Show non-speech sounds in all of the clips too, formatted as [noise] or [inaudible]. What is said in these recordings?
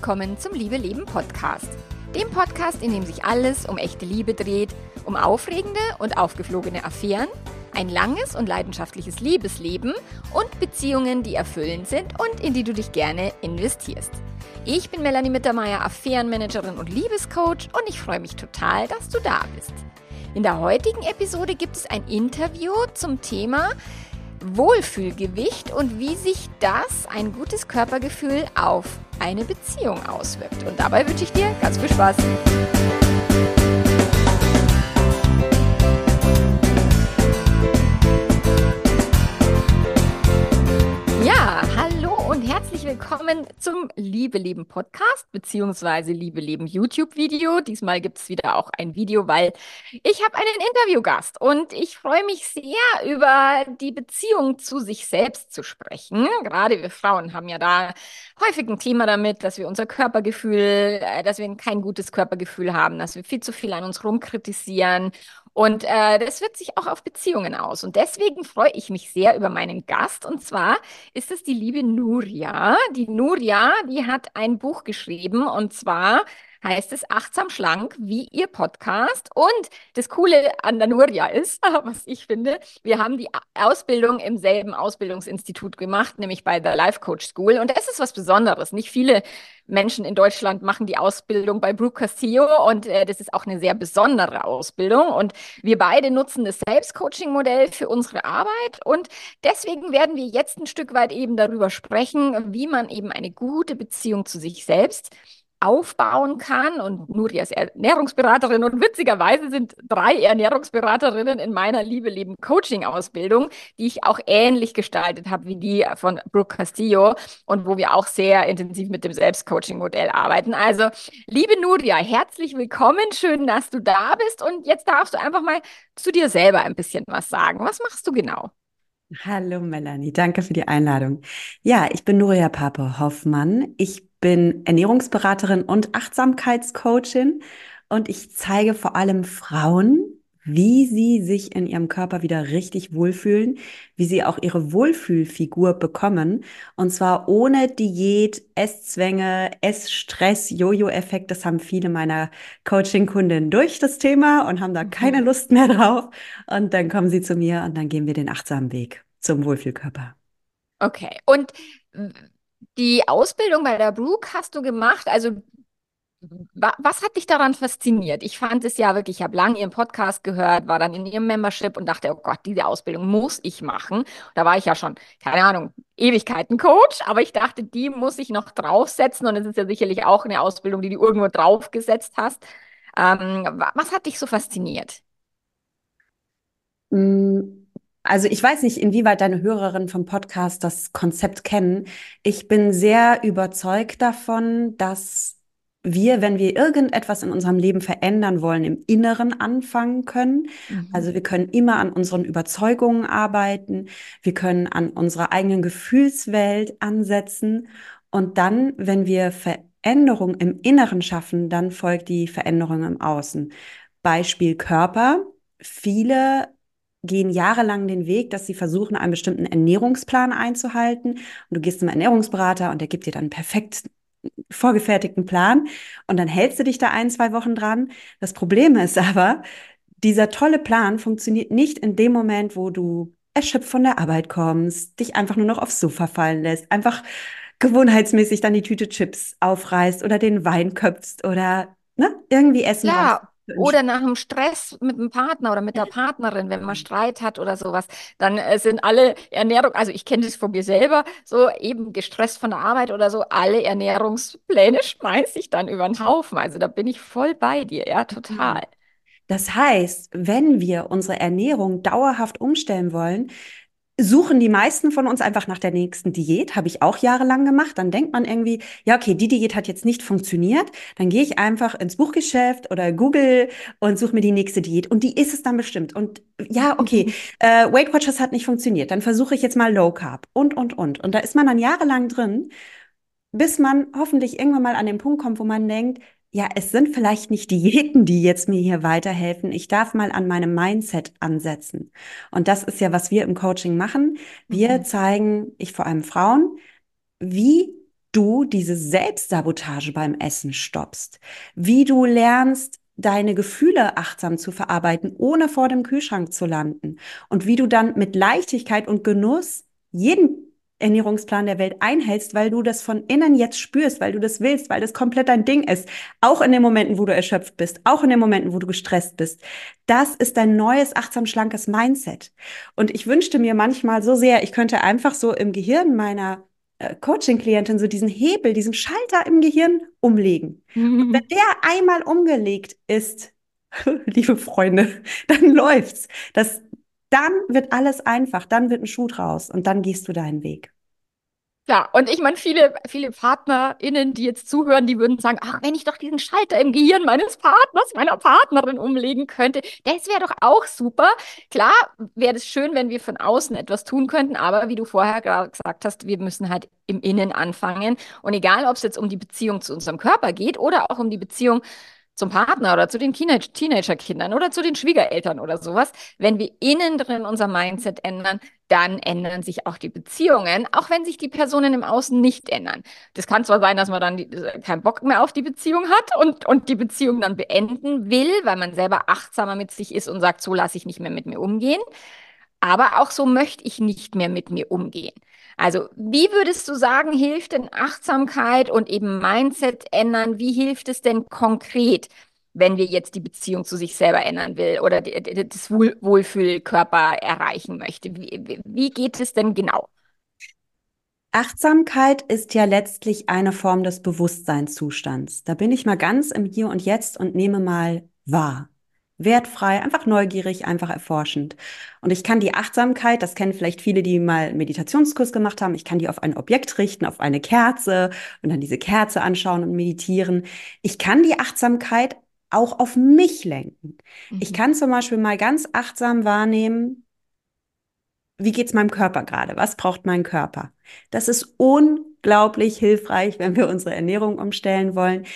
willkommen zum Liebe Leben Podcast. Dem Podcast, in dem sich alles um echte Liebe dreht, um aufregende und aufgeflogene Affären, ein langes und leidenschaftliches Liebesleben und Beziehungen, die erfüllend sind und in die du dich gerne investierst. Ich bin Melanie Mittermeier, Affärenmanagerin und Liebescoach und ich freue mich total, dass du da bist. In der heutigen Episode gibt es ein Interview zum Thema Wohlfühlgewicht und wie sich das, ein gutes Körpergefühl, auf eine Beziehung auswirkt. Und dabei wünsche ich dir ganz viel Spaß. Willkommen zum Liebe Leben Podcast beziehungsweise Liebe Leben YouTube Video. Diesmal gibt es wieder auch ein Video, weil ich habe einen Interviewgast und ich freue mich sehr über die Beziehung zu sich selbst zu sprechen. Gerade wir Frauen haben ja da häufig ein Thema damit, dass wir unser Körpergefühl, äh, dass wir kein gutes Körpergefühl haben, dass wir viel zu viel an uns rumkritisieren und äh, das wirkt sich auch auf Beziehungen aus. Und deswegen freue ich mich sehr über meinen Gast. Und zwar ist es die liebe Nuria. Die Nuria, die hat ein Buch geschrieben und zwar heißt es Achtsam Schlank, wie Ihr Podcast. Und das Coole an der Nuria ist, [laughs] was ich finde, wir haben die Ausbildung im selben Ausbildungsinstitut gemacht, nämlich bei der Life Coach School. Und das ist was Besonderes. Nicht viele Menschen in Deutschland machen die Ausbildung bei Brooke Castillo und äh, das ist auch eine sehr besondere Ausbildung. Und wir beide nutzen das Selbstcoaching-Modell für unsere Arbeit und deswegen werden wir jetzt ein Stück weit eben darüber sprechen, wie man eben eine gute Beziehung zu sich selbst aufbauen kann. Und Nuria ist Ernährungsberaterin und witzigerweise sind drei Ernährungsberaterinnen in meiner Liebe Leben Coaching Ausbildung, die ich auch ähnlich gestaltet habe wie die von Brooke Castillo und wo wir auch sehr intensiv mit dem Selbstcoaching Modell arbeiten. Also, liebe Nuria, herzlich willkommen. Schön, dass du da bist. Und jetzt darfst du einfach mal zu dir selber ein bisschen was sagen. Was machst du genau? Hallo Melanie, danke für die Einladung. Ja, ich bin Nuria Pape Hoffmann. Ich bin Ernährungsberaterin und Achtsamkeitscoachin und ich zeige vor allem Frauen, wie sie sich in ihrem Körper wieder richtig wohlfühlen, wie sie auch ihre Wohlfühlfigur bekommen. Und zwar ohne Diät, Esszwänge, Essstress, Jojo-Effekt. Das haben viele meiner Coaching-Kundinnen durch das Thema und haben da keine mhm. Lust mehr drauf. Und dann kommen sie zu mir und dann gehen wir den achtsamen Weg zum Wohlfühlkörper. Okay. Und die Ausbildung bei der Brooke hast du gemacht. Also was hat dich daran fasziniert? Ich fand es ja wirklich, ich habe lange ihren Podcast gehört, war dann in ihrem Membership und dachte, oh Gott, diese Ausbildung muss ich machen. Da war ich ja schon, keine Ahnung, Ewigkeiten Coach, aber ich dachte, die muss ich noch draufsetzen und es ist ja sicherlich auch eine Ausbildung, die du irgendwo draufgesetzt hast. Ähm, was hat dich so fasziniert? Mm, also ich weiß nicht, inwieweit deine Hörerinnen vom Podcast das Konzept kennen. Ich bin sehr überzeugt davon, dass wir, wenn wir irgendetwas in unserem Leben verändern wollen, im Inneren anfangen können. Mhm. Also wir können immer an unseren Überzeugungen arbeiten, wir können an unserer eigenen Gefühlswelt ansetzen und dann, wenn wir Veränderung im Inneren schaffen, dann folgt die Veränderung im Außen. Beispiel Körper. Viele gehen jahrelang den Weg, dass sie versuchen, einen bestimmten Ernährungsplan einzuhalten. Und du gehst zum Ernährungsberater und der gibt dir dann einen perfekt vorgefertigten Plan und dann hältst du dich da ein, zwei Wochen dran. Das Problem ist aber, dieser tolle Plan funktioniert nicht in dem Moment, wo du erschöpft von der Arbeit kommst, dich einfach nur noch aufs Sofa fallen lässt, einfach gewohnheitsmäßig dann die Tüte Chips aufreißt oder den Wein köpfst oder ne, irgendwie essen. Ja, oder nach einem Stress mit dem Partner oder mit der Partnerin, wenn man Streit hat oder sowas, dann äh, sind alle Ernährung, also ich kenne das von mir selber, so eben gestresst von der Arbeit oder so, alle Ernährungspläne [laughs] schmeiße ich dann über den Haufen. Also da bin ich voll bei dir, ja, total. Das heißt, wenn wir unsere Ernährung dauerhaft umstellen wollen, suchen die meisten von uns einfach nach der nächsten Diät, habe ich auch jahrelang gemacht. Dann denkt man irgendwie, ja, okay, die Diät hat jetzt nicht funktioniert. Dann gehe ich einfach ins Buchgeschäft oder Google und suche mir die nächste Diät. Und die ist es dann bestimmt. Und ja, okay, äh, Weight Watchers hat nicht funktioniert. Dann versuche ich jetzt mal Low Carb und, und, und. Und da ist man dann jahrelang drin, bis man hoffentlich irgendwann mal an den Punkt kommt, wo man denkt, ja, es sind vielleicht nicht Diäten, die jetzt mir hier weiterhelfen. Ich darf mal an meinem Mindset ansetzen. Und das ist ja, was wir im Coaching machen. Wir mhm. zeigen, ich vor allem Frauen, wie du diese Selbstsabotage beim Essen stoppst, wie du lernst, deine Gefühle achtsam zu verarbeiten, ohne vor dem Kühlschrank zu landen und wie du dann mit Leichtigkeit und Genuss jeden Ernährungsplan der Welt einhältst, weil du das von innen jetzt spürst, weil du das willst, weil das komplett dein Ding ist. Auch in den Momenten, wo du erschöpft bist, auch in den Momenten, wo du gestresst bist. Das ist dein neues, achtsam, schlankes Mindset. Und ich wünschte mir manchmal so sehr, ich könnte einfach so im Gehirn meiner äh, Coaching-Klientin so diesen Hebel, diesen Schalter im Gehirn umlegen. Und wenn [laughs] der einmal umgelegt ist, [laughs] liebe Freunde, dann [laughs] läuft's. Das dann wird alles einfach, dann wird ein Schuh draus und dann gehst du deinen Weg. Ja, und ich meine, viele, viele PartnerInnen, die jetzt zuhören, die würden sagen, ach, wenn ich doch diesen Schalter im Gehirn meines Partners, meiner Partnerin umlegen könnte, das wäre doch auch super. Klar, wäre es schön, wenn wir von außen etwas tun könnten, aber wie du vorher gerade gesagt hast, wir müssen halt im Innen anfangen. Und egal, ob es jetzt um die Beziehung zu unserem Körper geht oder auch um die Beziehung zum Partner oder zu den Teenager-Kindern oder zu den Schwiegereltern oder sowas. Wenn wir innen drin unser Mindset ändern, dann ändern sich auch die Beziehungen, auch wenn sich die Personen im Außen nicht ändern. Das kann zwar sein, dass man dann die, keinen Bock mehr auf die Beziehung hat und, und die Beziehung dann beenden will, weil man selber achtsamer mit sich ist und sagt, so lasse ich nicht mehr mit mir umgehen. Aber auch so möchte ich nicht mehr mit mir umgehen. Also, wie würdest du sagen, hilft denn Achtsamkeit und eben Mindset ändern? Wie hilft es denn konkret, wenn wir jetzt die Beziehung zu sich selber ändern will oder das Wohlfühlkörper erreichen möchte? Wie, wie geht es denn genau? Achtsamkeit ist ja letztlich eine Form des Bewusstseinszustands. Da bin ich mal ganz im Hier und Jetzt und nehme mal wahr wertfrei, einfach neugierig, einfach erforschend. Und ich kann die Achtsamkeit, das kennen vielleicht viele, die mal Meditationskurs gemacht haben, ich kann die auf ein Objekt richten, auf eine Kerze und dann diese Kerze anschauen und meditieren. Ich kann die Achtsamkeit auch auf mich lenken. Mhm. Ich kann zum Beispiel mal ganz achtsam wahrnehmen, wie geht's meinem Körper gerade? Was braucht mein Körper? Das ist unglaublich hilfreich, wenn wir unsere Ernährung umstellen wollen,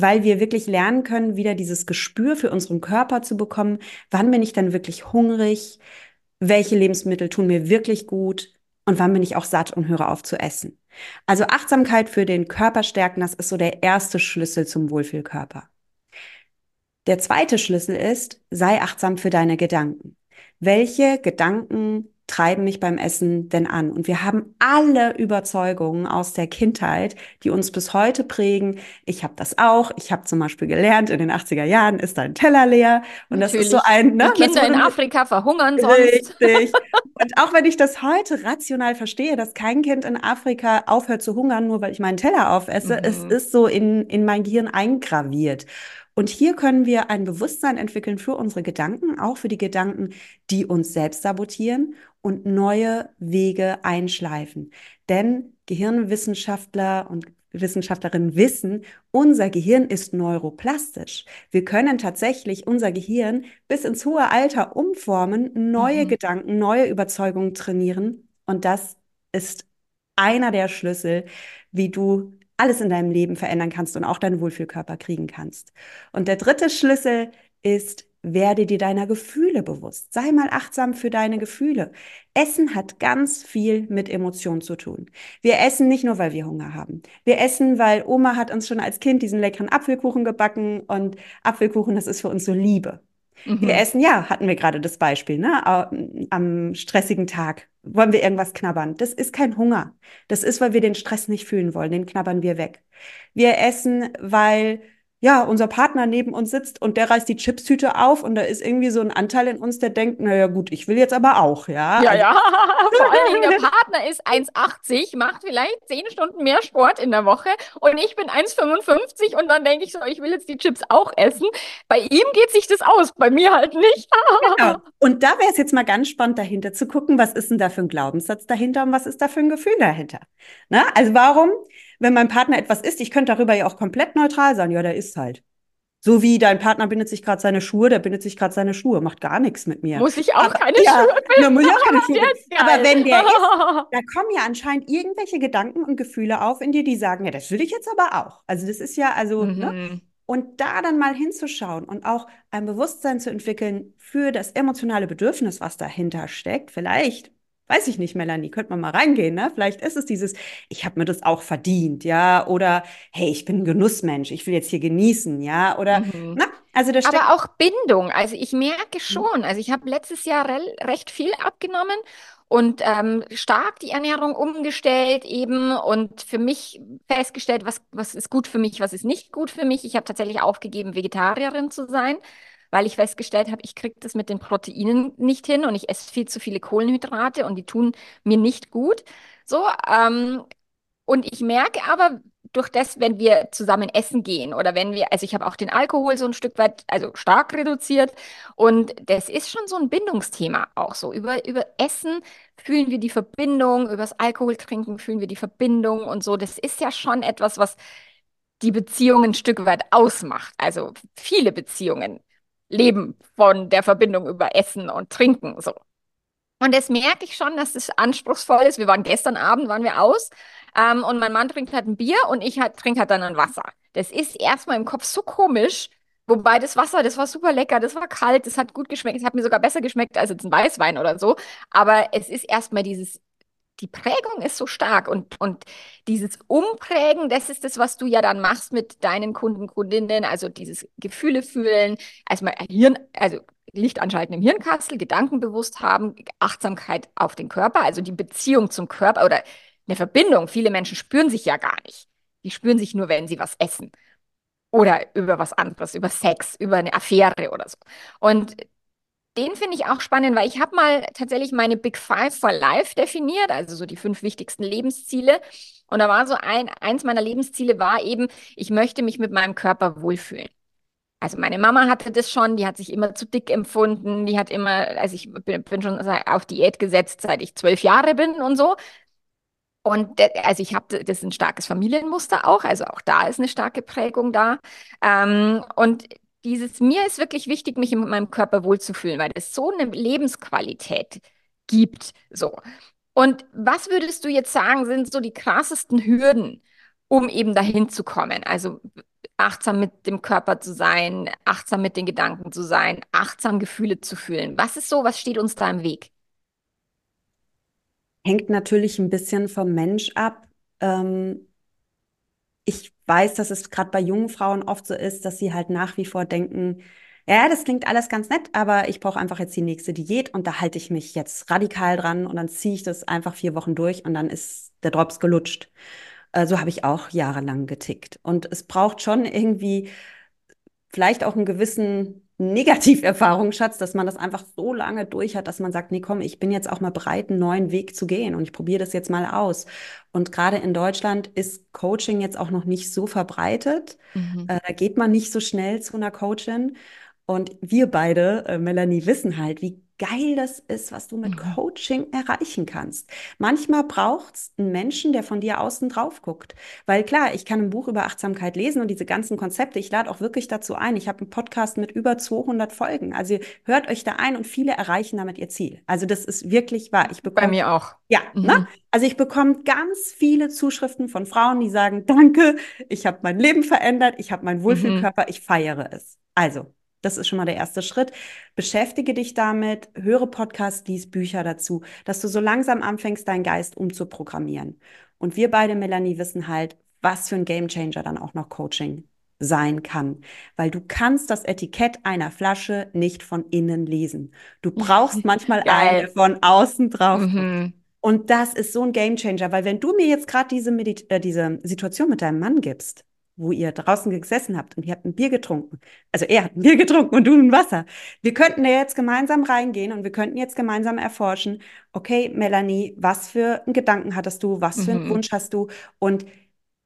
weil wir wirklich lernen können, wieder dieses Gespür für unseren Körper zu bekommen. Wann bin ich dann wirklich hungrig? Welche Lebensmittel tun mir wirklich gut? Und wann bin ich auch satt und höre auf zu essen? Also Achtsamkeit für den Körper stärken, das ist so der erste Schlüssel zum Wohlfühlkörper. Der zweite Schlüssel ist, sei achtsam für deine Gedanken. Welche Gedanken treiben mich beim Essen denn an? Und wir haben alle Überzeugungen aus der Kindheit, die uns bis heute prägen. Ich habe das auch. Ich habe zum Beispiel gelernt, in den 80er Jahren ist dein Teller leer. Und Natürlich. das ist so ein... Ne, die Kinder in Afrika verhungern sonst. Richtig. [laughs] Und auch wenn ich das heute rational verstehe, dass kein Kind in Afrika aufhört zu hungern, nur weil ich meinen Teller aufesse, mhm. es ist so in, in mein Gehirn eingraviert. Und hier können wir ein Bewusstsein entwickeln für unsere Gedanken, auch für die Gedanken, die uns selbst sabotieren und neue Wege einschleifen. Denn Gehirnwissenschaftler und Wissenschaftlerinnen wissen, unser Gehirn ist neuroplastisch. Wir können tatsächlich unser Gehirn bis ins hohe Alter umformen, neue mhm. Gedanken, neue Überzeugungen trainieren. Und das ist einer der Schlüssel, wie du alles in deinem Leben verändern kannst und auch deinen Wohlfühlkörper kriegen kannst. Und der dritte Schlüssel ist, werde dir deiner Gefühle bewusst. Sei mal achtsam für deine Gefühle. Essen hat ganz viel mit Emotionen zu tun. Wir essen nicht nur, weil wir Hunger haben. Wir essen, weil Oma hat uns schon als Kind diesen leckeren Apfelkuchen gebacken und Apfelkuchen, das ist für uns so Liebe. Mhm. Wir essen, ja, hatten wir gerade das Beispiel, ne? Am stressigen Tag wollen wir irgendwas knabbern. Das ist kein Hunger. Das ist, weil wir den Stress nicht fühlen wollen. Den knabbern wir weg. Wir essen, weil ja, unser Partner neben uns sitzt und der reißt die Chipstüte auf und da ist irgendwie so ein Anteil in uns, der denkt, naja gut, ich will jetzt aber auch, ja. Ja, also, ja, [laughs] vor allen Dingen der [laughs] Partner ist 1,80, macht vielleicht 10 Stunden mehr Sport in der Woche und ich bin 1,55 und dann denke ich so, ich will jetzt die Chips auch essen. Bei ihm geht sich das aus, bei mir halt nicht. genau. [laughs] Und da wäre es jetzt mal ganz spannend dahinter zu gucken, was ist denn da für ein Glaubenssatz dahinter und was ist da für ein Gefühl dahinter. Na, also warum wenn mein Partner etwas isst, ich könnte darüber ja auch komplett neutral sein. Ja, der isst halt. So wie dein Partner bindet sich gerade seine Schuhe, der bindet sich gerade seine Schuhe, macht gar nichts mit mir. Muss ich auch aber, keine ja, Schuhe binden? muss ich auch keine Schuhe Aber wenn der isst, da kommen ja anscheinend irgendwelche Gedanken und Gefühle auf in dir, die sagen, ja, das will ich jetzt aber auch. Also das ist ja, also, ne? mhm. ne? Und da dann mal hinzuschauen und auch ein Bewusstsein zu entwickeln für das emotionale Bedürfnis, was dahinter steckt. Vielleicht weiß ich nicht, Melanie, könnte man mal reingehen, ne? Vielleicht ist es dieses, ich habe mir das auch verdient, ja, oder hey, ich bin ein Genussmensch, ich will jetzt hier genießen, ja, oder Mhm. na, also da steckt Aber auch Bindung. Also ich merke Mhm. schon, also ich habe letztes Jahr rel- recht viel abgenommen und ähm, stark die Ernährung umgestellt eben und für mich festgestellt, was, was ist gut für mich, was ist nicht gut für mich. Ich habe tatsächlich aufgegeben, Vegetarierin zu sein, weil ich festgestellt habe, ich kriege das mit den Proteinen nicht hin und ich esse viel zu viele Kohlenhydrate und die tun mir nicht gut. So, ähm, und ich merke aber durch das, wenn wir zusammen essen gehen oder wenn wir, also ich habe auch den Alkohol so ein Stück weit, also stark reduziert und das ist schon so ein Bindungsthema auch so. Über, über Essen fühlen wir die Verbindung, übers Alkoholtrinken fühlen wir die Verbindung und so. Das ist ja schon etwas, was die Beziehung ein Stück weit ausmacht. Also viele Beziehungen leben von der Verbindung über Essen und Trinken so. Und das merke ich schon, dass das anspruchsvoll ist. Wir waren gestern Abend, waren wir aus, ähm, und mein Mann trinkt halt ein Bier und ich halt, trinke halt dann ein Wasser. Das ist erstmal im Kopf so komisch. Wobei das Wasser, das war super lecker, das war kalt, das hat gut geschmeckt, es hat mir sogar besser geschmeckt als jetzt ein Weißwein oder so. Aber es ist erstmal dieses, die Prägung ist so stark und, und dieses Umprägen, das ist das, was du ja dann machst mit deinen Kunden, Kundinnen, also dieses Gefühle fühlen, erstmal Hirn, also Licht anschalten im Hirnkastel, Gedanken bewusst haben, Achtsamkeit auf den Körper, also die Beziehung zum Körper oder eine Verbindung. Viele Menschen spüren sich ja gar nicht. Die spüren sich nur, wenn sie was essen oder über was anderes, über Sex, über eine Affäre oder so. Und den finde ich auch spannend, weil ich habe mal tatsächlich meine Big Five for Life definiert, also so die fünf wichtigsten Lebensziele. Und da war so ein, eins meiner Lebensziele war eben, ich möchte mich mit meinem Körper wohlfühlen. Also meine Mama hatte das schon, die hat sich immer zu dick empfunden, die hat immer, also ich bin, bin schon auf Diät gesetzt, seit ich zwölf Jahre bin und so. Und also ich habe, das ist ein starkes Familienmuster auch, also auch da ist eine starke Prägung da. Ähm, und dieses, mir ist wirklich wichtig, mich in meinem Körper wohlzufühlen, weil es so eine Lebensqualität gibt. So. Und was würdest du jetzt sagen, sind so die krassesten Hürden, um eben dahin zu kommen? Also achtsam mit dem Körper zu sein, achtsam mit den Gedanken zu sein, achtsam Gefühle zu fühlen. Was ist so, was steht uns da im Weg? hängt natürlich ein bisschen vom Mensch ab. Ähm, ich weiß, dass es gerade bei jungen Frauen oft so ist, dass sie halt nach wie vor denken, ja, das klingt alles ganz nett, aber ich brauche einfach jetzt die nächste Diät und da halte ich mich jetzt radikal dran und dann ziehe ich das einfach vier Wochen durch und dann ist der Drops gelutscht. Äh, so habe ich auch jahrelang getickt. Und es braucht schon irgendwie vielleicht auch einen gewissen Negativerfahrungsschatz, dass man das einfach so lange durch hat, dass man sagt, nee, komm, ich bin jetzt auch mal bereit, einen neuen Weg zu gehen und ich probiere das jetzt mal aus. Und gerade in Deutschland ist Coaching jetzt auch noch nicht so verbreitet. Mhm. Äh, da geht man nicht so schnell zu einer Coachin. Und wir beide, äh, Melanie, wissen halt, wie geil das ist, was du mit Mhm. Coaching erreichen kannst. Manchmal braucht es einen Menschen, der von dir außen drauf guckt. Weil klar, ich kann ein Buch über Achtsamkeit lesen und diese ganzen Konzepte, ich lade auch wirklich dazu ein. Ich habe einen Podcast mit über 200 Folgen. Also hört euch da ein und viele erreichen damit ihr Ziel. Also das ist wirklich wahr. Ich Bei bekomme mir auch. ja, Mhm. ne? Also ich bekomme ganz viele Zuschriften von Frauen, die sagen, danke, ich habe mein Leben verändert, ich habe meinen Mhm. Wohlfühlkörper, ich feiere es. Also, das ist schon mal der erste Schritt. Beschäftige dich damit, höre Podcasts, lies Bücher dazu, dass du so langsam anfängst, deinen Geist umzuprogrammieren. Und wir beide, Melanie, wissen halt, was für ein Gamechanger dann auch noch Coaching sein kann, weil du kannst das Etikett einer Flasche nicht von innen lesen. Du brauchst manchmal [laughs] der von außen drauf. Mhm. Und das ist so ein Gamechanger, weil wenn du mir jetzt gerade diese, äh, diese Situation mit deinem Mann gibst, wo ihr draußen gesessen habt und ihr habt ein Bier getrunken, also er hat ein Bier [laughs] getrunken und du ein Wasser, wir könnten da jetzt gemeinsam reingehen und wir könnten jetzt gemeinsam erforschen, okay, Melanie, was für einen Gedanken hattest du, was für einen Mhm. Wunsch hast du? Und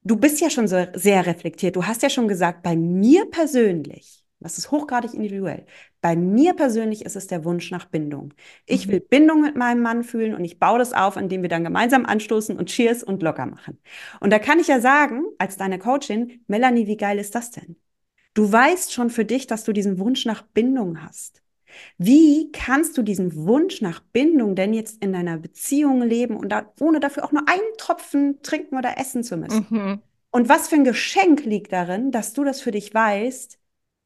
du bist ja schon so sehr reflektiert. Du hast ja schon gesagt, bei mir persönlich, das ist hochgradig individuell, bei mir persönlich ist es der Wunsch nach Bindung. Ich Mhm. will Bindung mit meinem Mann fühlen und ich baue das auf, indem wir dann gemeinsam anstoßen und Cheers und locker machen. Und da kann ich ja sagen, als deine Coachin, Melanie, wie geil ist das denn? Du weißt schon für dich, dass du diesen Wunsch nach Bindung hast. Wie kannst du diesen Wunsch nach Bindung denn jetzt in deiner Beziehung leben und da, ohne dafür auch nur einen Tropfen trinken oder essen zu müssen? Mhm. Und was für ein Geschenk liegt darin, dass du das für dich weißt,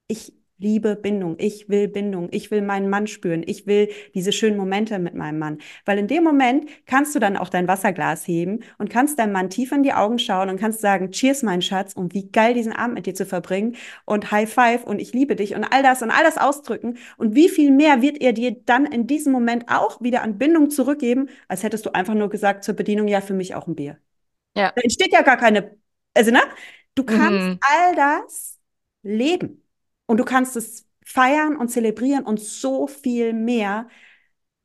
ich liebe Bindung, ich will Bindung, ich will meinen Mann spüren, ich will diese schönen Momente mit meinem Mann. Weil in dem Moment kannst du dann auch dein Wasserglas heben und kannst deinem Mann tief in die Augen schauen und kannst sagen, cheers, mein Schatz, und wie geil diesen Abend mit dir zu verbringen und High Five und ich liebe dich und all das und all das ausdrücken. Und wie viel mehr wird er dir dann in diesem Moment auch wieder an Bindung zurückgeben, als hättest du einfach nur gesagt zur Bedienung, ja, für mich auch ein Bier. Ja. Da entsteht ja gar keine, also, ne? Du kannst mhm. all das leben. Und du kannst es feiern und zelebrieren und so viel mehr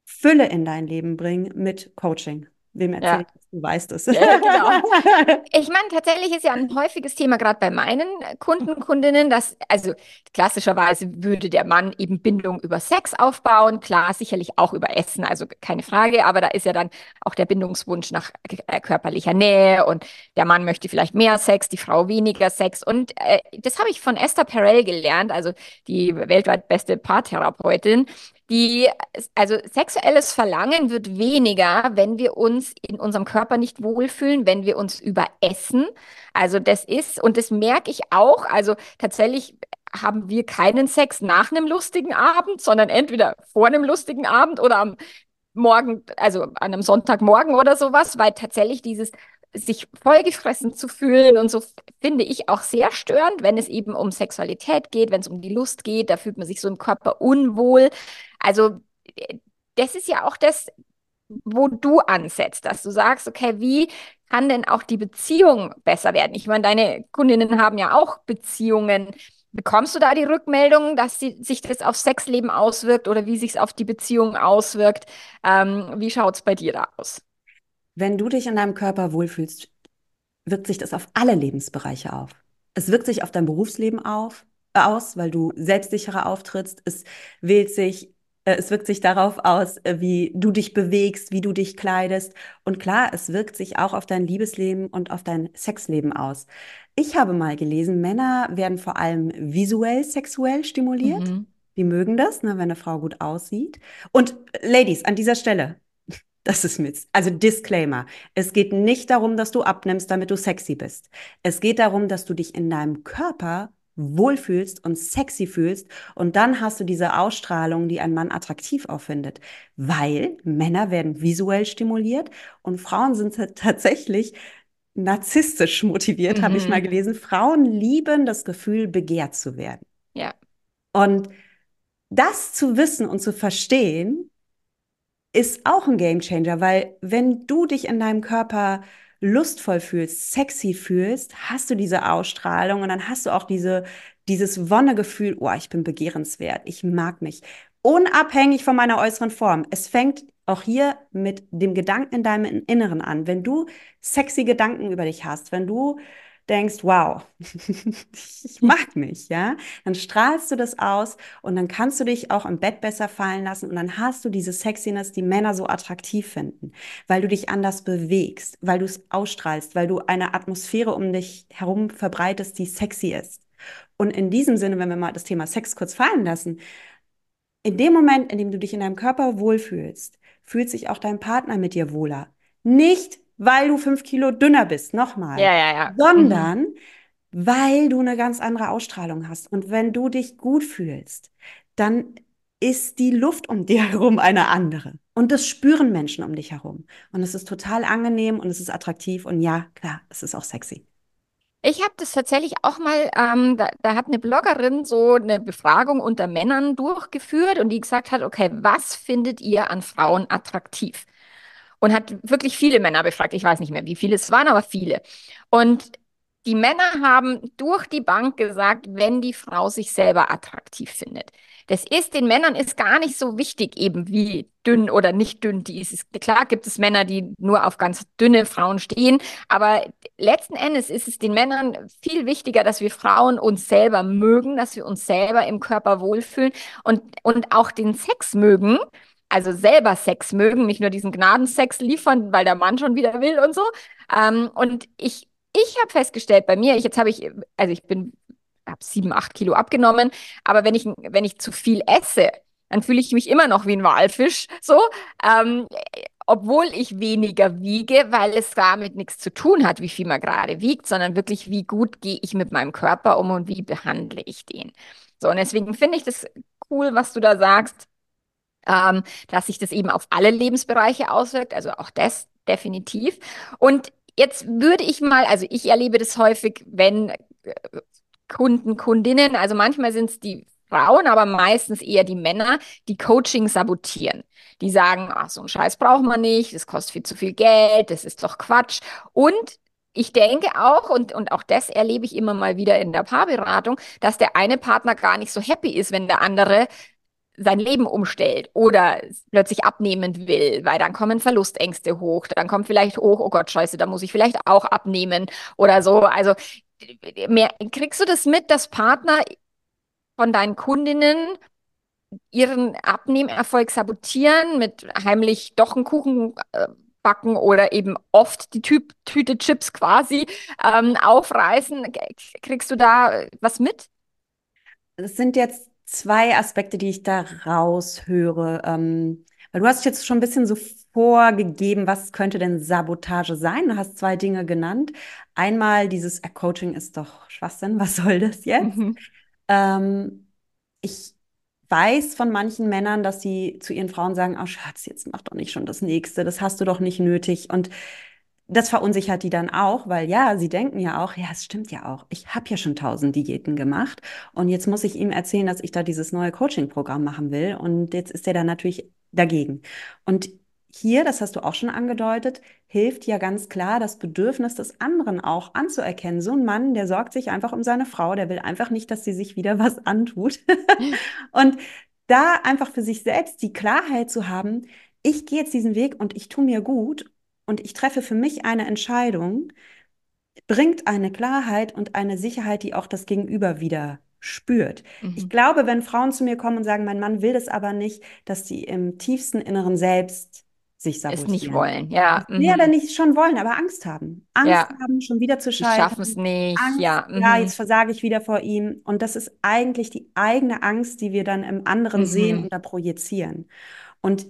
Fülle in dein Leben bringen mit Coaching. Wem erzähle ja. Du weißt es. Ja, genau. [laughs] Ich meine, tatsächlich ist ja ein häufiges Thema gerade bei meinen Kunden, Kundinnen, dass, also klassischerweise würde der Mann eben Bindung über Sex aufbauen, klar, sicherlich auch über Essen, also keine Frage, aber da ist ja dann auch der Bindungswunsch nach äh, körperlicher Nähe und der Mann möchte vielleicht mehr Sex, die Frau weniger Sex. Und äh, das habe ich von Esther Perel gelernt, also die weltweit beste Paartherapeutin, die, also sexuelles Verlangen wird weniger, wenn wir uns in unserem Körper nicht wohlfühlen, wenn wir uns überessen. Also das ist, und das merke ich auch, also tatsächlich haben wir keinen Sex nach einem lustigen Abend, sondern entweder vor einem lustigen Abend oder am Morgen, also an einem Sonntagmorgen oder sowas, weil tatsächlich dieses sich vollgefressen zu fühlen und so finde ich auch sehr störend, wenn es eben um Sexualität geht, wenn es um die Lust geht, da fühlt man sich so im Körper unwohl. Also äh, das ist ja auch das, wo du ansetzt, dass du sagst, okay, wie kann denn auch die Beziehung besser werden? Ich meine, deine Kundinnen haben ja auch Beziehungen. Bekommst du da die Rückmeldung, dass die, sich das aufs Sexleben auswirkt oder wie sich es auf die Beziehung auswirkt? Ähm, wie schaut es bei dir da aus? Wenn du dich in deinem Körper wohlfühlst, wirkt sich das auf alle Lebensbereiche auf. Es wirkt sich auf dein Berufsleben auf, aus, weil du selbstsicherer auftrittst. Es wählt sich, äh, es wirkt sich darauf aus, äh, wie du dich bewegst, wie du dich kleidest. Und klar, es wirkt sich auch auf dein Liebesleben und auf dein Sexleben aus. Ich habe mal gelesen, Männer werden vor allem visuell sexuell stimuliert. Mhm. Die mögen das, ne, wenn eine Frau gut aussieht. Und Ladies, an dieser Stelle, das ist Mist. Also Disclaimer. Es geht nicht darum, dass du abnimmst, damit du sexy bist. Es geht darum, dass du dich in deinem Körper wohlfühlst und sexy fühlst und dann hast du diese Ausstrahlung, die ein Mann attraktiv auffindet, weil Männer werden visuell stimuliert und Frauen sind tatsächlich narzisstisch motiviert, mhm. habe ich mal mhm. gelesen. Frauen lieben das Gefühl, begehrt zu werden. Ja. Und das zu wissen und zu verstehen, ist auch ein Gamechanger, weil wenn du dich in deinem Körper lustvoll fühlst, sexy fühlst, hast du diese Ausstrahlung und dann hast du auch diese, dieses Wonnegefühl, oh, ich bin begehrenswert, ich mag mich, unabhängig von meiner äußeren Form. Es fängt auch hier mit dem Gedanken in deinem Inneren an. Wenn du sexy Gedanken über dich hast, wenn du denkst, wow, [laughs] ich mag mich, ja, dann strahlst du das aus und dann kannst du dich auch im Bett besser fallen lassen und dann hast du diese Sexiness, die Männer so attraktiv finden, weil du dich anders bewegst, weil du es ausstrahlst, weil du eine Atmosphäre um dich herum verbreitest, die sexy ist. Und in diesem Sinne, wenn wir mal das Thema Sex kurz fallen lassen, in dem Moment, in dem du dich in deinem Körper wohlfühlst, fühlt sich auch dein Partner mit dir wohler. Nicht weil du fünf Kilo dünner bist, nochmal. Ja, ja, ja. Sondern mhm. weil du eine ganz andere Ausstrahlung hast. Und wenn du dich gut fühlst, dann ist die Luft um dir [laughs] herum eine andere. Und das spüren Menschen um dich herum. Und es ist total angenehm und es ist attraktiv. Und ja, klar, es ist auch sexy. Ich habe das tatsächlich auch mal, ähm, da, da hat eine Bloggerin so eine Befragung unter Männern durchgeführt und die gesagt hat, okay, was findet ihr an Frauen attraktiv? Und hat wirklich viele Männer befragt. Ich weiß nicht mehr, wie viele es waren, aber viele. Und die Männer haben durch die Bank gesagt, wenn die Frau sich selber attraktiv findet. Das ist den Männern ist gar nicht so wichtig, eben wie dünn oder nicht dünn die ist. Klar gibt es Männer, die nur auf ganz dünne Frauen stehen, aber letzten Endes ist es den Männern viel wichtiger, dass wir Frauen uns selber mögen, dass wir uns selber im Körper wohlfühlen und, und auch den Sex mögen also selber Sex mögen, nicht nur diesen Gnadensex liefern, weil der Mann schon wieder will und so. Ähm, und ich, ich habe festgestellt bei mir, ich, jetzt habe ich, also ich bin, habe sieben, acht Kilo abgenommen, aber wenn ich, wenn ich zu viel esse, dann fühle ich mich immer noch wie ein Walfisch, so, ähm, obwohl ich weniger wiege, weil es damit nichts zu tun hat, wie viel man gerade wiegt, sondern wirklich, wie gut gehe ich mit meinem Körper um und wie behandle ich den. So, und deswegen finde ich das cool, was du da sagst, ähm, dass sich das eben auf alle Lebensbereiche auswirkt, also auch das definitiv. Und jetzt würde ich mal, also ich erlebe das häufig, wenn äh, Kunden, Kundinnen, also manchmal sind es die Frauen, aber meistens eher die Männer, die Coaching sabotieren. Die sagen, ach, so einen Scheiß braucht man nicht, das kostet viel zu viel Geld, das ist doch Quatsch. Und ich denke auch, und, und auch das erlebe ich immer mal wieder in der Paarberatung, dass der eine Partner gar nicht so happy ist, wenn der andere sein Leben umstellt oder plötzlich abnehmen will, weil dann kommen Verlustängste hoch, dann kommt vielleicht hoch, oh Gott, scheiße, da muss ich vielleicht auch abnehmen oder so. Also mehr, kriegst du das mit, dass Partner von deinen Kundinnen ihren Abnehmerfolg sabotieren mit heimlich doch einen Kuchen äh, backen oder eben oft die Tü Tüte Chips quasi ähm, aufreißen. Kriegst du da was mit? Es sind jetzt zwei Aspekte, die ich da raushöre. Ähm, weil du hast jetzt schon ein bisschen so vorgegeben, was könnte denn Sabotage sein? Du hast zwei Dinge genannt. Einmal dieses äh, Coaching ist doch Schwachsinn, was soll das jetzt? Mhm. Ähm, ich weiß von manchen Männern, dass sie zu ihren Frauen sagen, oh Schatz, jetzt mach doch nicht schon das nächste, das hast du doch nicht nötig. Und das verunsichert die dann auch, weil ja, sie denken ja auch, ja, es stimmt ja auch. Ich habe ja schon tausend Diäten gemacht und jetzt muss ich ihm erzählen, dass ich da dieses neue Coaching-Programm machen will und jetzt ist er dann natürlich dagegen. Und hier, das hast du auch schon angedeutet, hilft ja ganz klar, das Bedürfnis des anderen auch anzuerkennen. So ein Mann, der sorgt sich einfach um seine Frau, der will einfach nicht, dass sie sich wieder [laughs] was antut. [laughs] und da einfach für sich selbst die Klarheit zu haben, ich gehe jetzt diesen Weg und ich tue mir gut und ich treffe für mich eine Entscheidung, bringt eine Klarheit und eine Sicherheit, die auch das Gegenüber wieder spürt. Mhm. Ich glaube, wenn Frauen zu mir kommen und sagen, mein Mann will das aber nicht, dass sie im tiefsten Inneren selbst sich sabotieren. Es nicht wollen, ja. Mhm. Nee, oder nicht schon wollen, aber Angst haben. Angst ja. haben, schon wieder zu scheitern. Schaffen es nicht, Angst, ja. Mhm. Ja, jetzt versage ich wieder vor ihm. Und das ist eigentlich die eigene Angst, die wir dann im anderen mhm. sehen und da projizieren. Und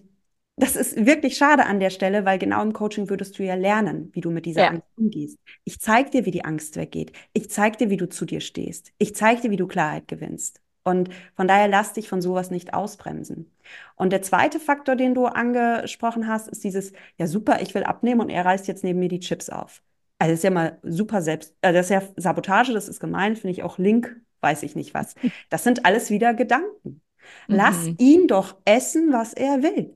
das ist wirklich schade an der Stelle, weil genau im Coaching würdest du ja lernen, wie du mit dieser ja. Angst umgehst. Ich zeige dir, wie die Angst weggeht. Ich zeige dir, wie du zu dir stehst. Ich zeige dir, wie du Klarheit gewinnst. Und von daher lass dich von sowas nicht ausbremsen. Und der zweite Faktor, den du angesprochen hast, ist dieses, ja super, ich will abnehmen und er reißt jetzt neben mir die Chips auf. Also das ist ja mal super selbst, äh, das ist ja Sabotage, das ist gemein, finde ich auch Link, weiß ich nicht was. [laughs] Das sind alles wieder Gedanken. Lass mhm. ihn doch essen, was er will.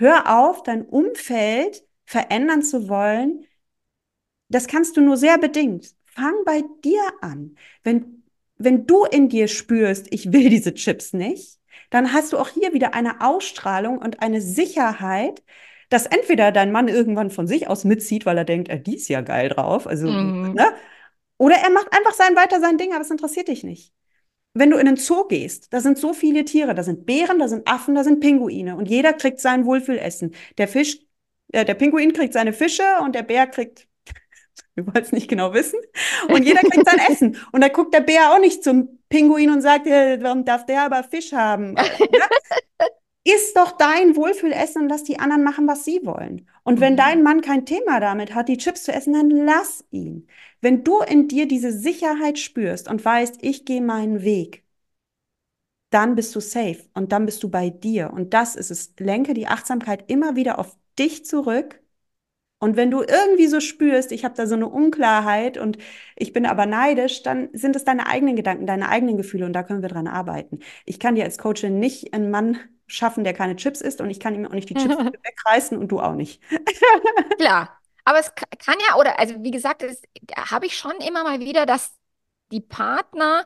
Hör auf, dein Umfeld verändern zu wollen. Das kannst du nur sehr bedingt. Fang bei dir an. Wenn wenn du in dir spürst, ich will diese Chips nicht, dann hast du auch hier wieder eine Ausstrahlung und eine Sicherheit, dass entweder dein Mann irgendwann von sich aus mitzieht, weil er denkt, er die ist ja geil drauf, also, mhm. ne? Oder er macht einfach sein weiter sein Ding, aber es interessiert dich nicht. Wenn du in den Zoo gehst, da sind so viele Tiere, da sind Bären, da sind Affen, da sind Pinguine und jeder kriegt sein Wohlfühlessen. Der Fisch, äh, der Pinguin kriegt seine Fische und der Bär kriegt [laughs] wir wollen es nicht genau wissen. Und jeder kriegt sein Essen. Und da guckt der Bär auch nicht zum Pinguin und sagt, warum darf der aber Fisch haben? [laughs] Iss doch dein Wohlfühlessen und lass die anderen machen, was sie wollen. Und wenn mhm. dein Mann kein Thema damit hat, die Chips zu essen, dann lass ihn. Wenn du in dir diese Sicherheit spürst und weißt, ich gehe meinen Weg, dann bist du safe und dann bist du bei dir. Und das ist es. Lenke die Achtsamkeit immer wieder auf dich zurück und wenn du irgendwie so spürst, ich habe da so eine Unklarheit und ich bin aber neidisch, dann sind es deine eigenen Gedanken, deine eigenen Gefühle und da können wir dran arbeiten. Ich kann dir als Coachin nicht einen Mann schaffen, der keine Chips isst und ich kann ihm auch nicht die Chips [laughs] wegreißen und du auch nicht. [laughs] Klar, aber es kann ja, oder also wie gesagt, habe ich schon immer mal wieder, dass die Partner